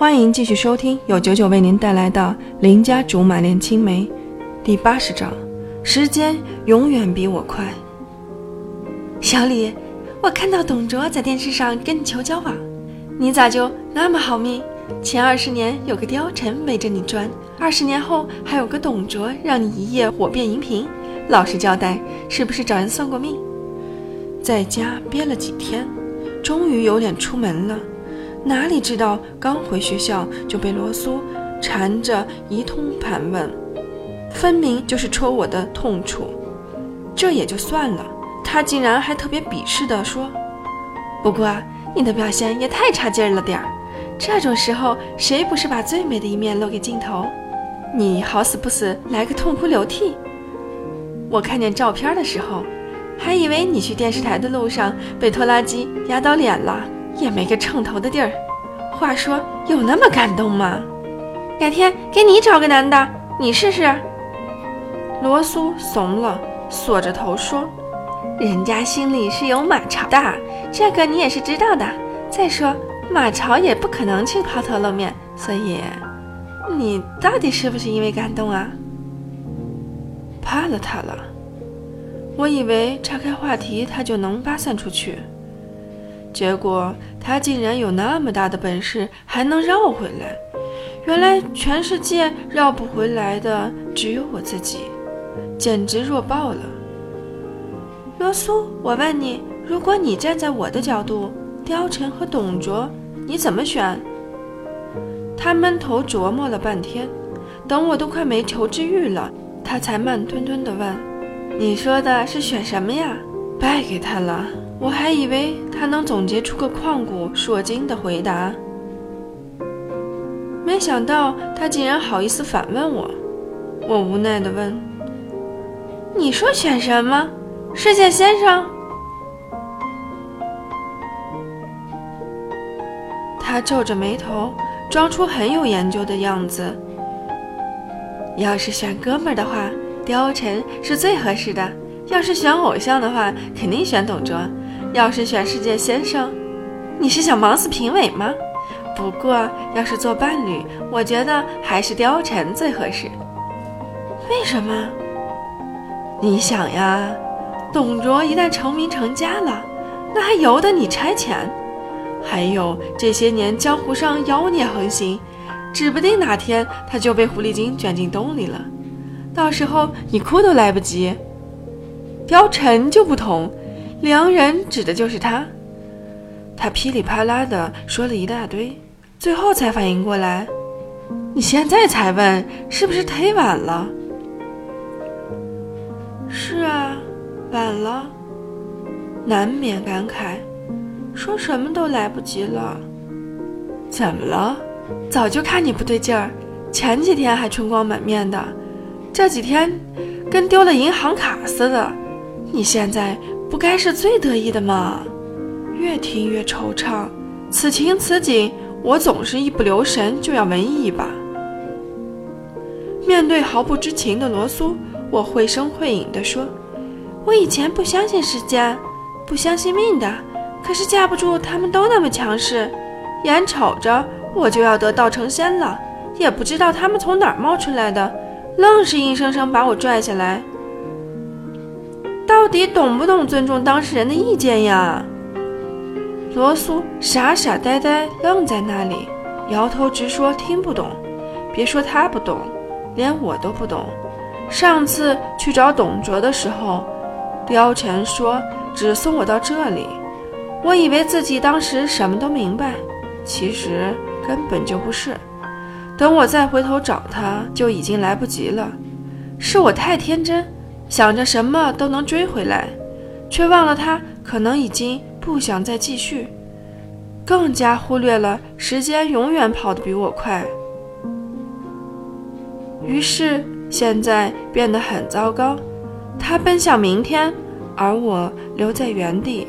欢迎继续收听由九九为您带来的《邻家竹马恋青梅》第八十章：时间永远比我快。小李，我看到董卓在电视上跟你求交往，你咋就那么好命？前二十年有个貂蝉围着你转，二十年后还有个董卓让你一夜火遍银屏。老实交代，是不是找人算过命？在家憋了几天，终于有脸出门了。哪里知道刚回学校就被罗苏缠着一通盘问，分明就是戳我的痛处。这也就算了，他竟然还特别鄙视地说：“不过你的表现也太差劲了点儿。这种时候，谁不是把最美的一面露给镜头？你好死不死来个痛哭流涕！我看见照片的时候，还以为你去电视台的路上被拖拉机压到脸了。”也没个称头的地儿。话说，有那么感动吗？改天给你找个男的，你试试。罗苏怂了，缩着头说：“人家心里是有马超的，这个你也是知道的。再说，马超也不可能去抛头露面，所以，你到底是不是因为感动啊？”怕了他了。我以为岔开话题，他就能发散出去。结果他竟然有那么大的本事，还能绕回来。原来全世界绕不回来的只有我自己，简直弱爆了。罗苏，我问你，如果你站在我的角度，貂蝉和董卓，你怎么选？他闷头琢磨了半天，等我都快没求知欲了，他才慢吞吞地问：“你说的是选什么呀？”败给他了。我还以为他能总结出个旷古烁今的回答，没想到他竟然好意思反问我。我无奈地问：“你说选什么？世界先生？”他皱着眉头，装出很有研究的样子。要是选哥们儿的话，貂蝉是最合适的；要是选偶像的话，肯定选董卓。要是选世界先生，你是想忙死评委吗？不过要是做伴侣，我觉得还是貂蝉最合适。为什么？你想呀，董卓一旦成名成家了，那还由得你差遣？还有这些年江湖上妖孽横行，指不定哪天他就被狐狸精卷进洞里了，到时候你哭都来不及。貂蝉就不同。良人指的就是他，他噼里啪啦的说了一大堆，最后才反应过来。你现在才问，是不是忒晚了？是啊，晚了，难免感慨，说什么都来不及了。怎么了？早就看你不对劲儿，前几天还春光满面的，这几天跟丢了银行卡似的。你现在。不该是最得意的吗？越听越惆怅。此情此景，我总是一不留神就要文艺一把。面对毫不知情的罗苏，我绘声绘影地说：“我以前不相信时间，不相信命的，可是架不住他们都那么强势，眼瞅着我就要得道成仙了，也不知道他们从哪儿冒出来的，愣是硬生生把我拽下来。”到底懂不懂尊重当事人的意见呀？罗苏傻傻呆呆愣在那里，摇头直说听不懂。别说他不懂，连我都不懂。上次去找董卓的时候，貂蝉说只送我到这里，我以为自己当时什么都明白，其实根本就不是。等我再回头找他，就已经来不及了。是我太天真。想着什么都能追回来，却忘了他可能已经不想再继续，更加忽略了时间永远跑得比我快。于是现在变得很糟糕，他奔向明天，而我留在原地。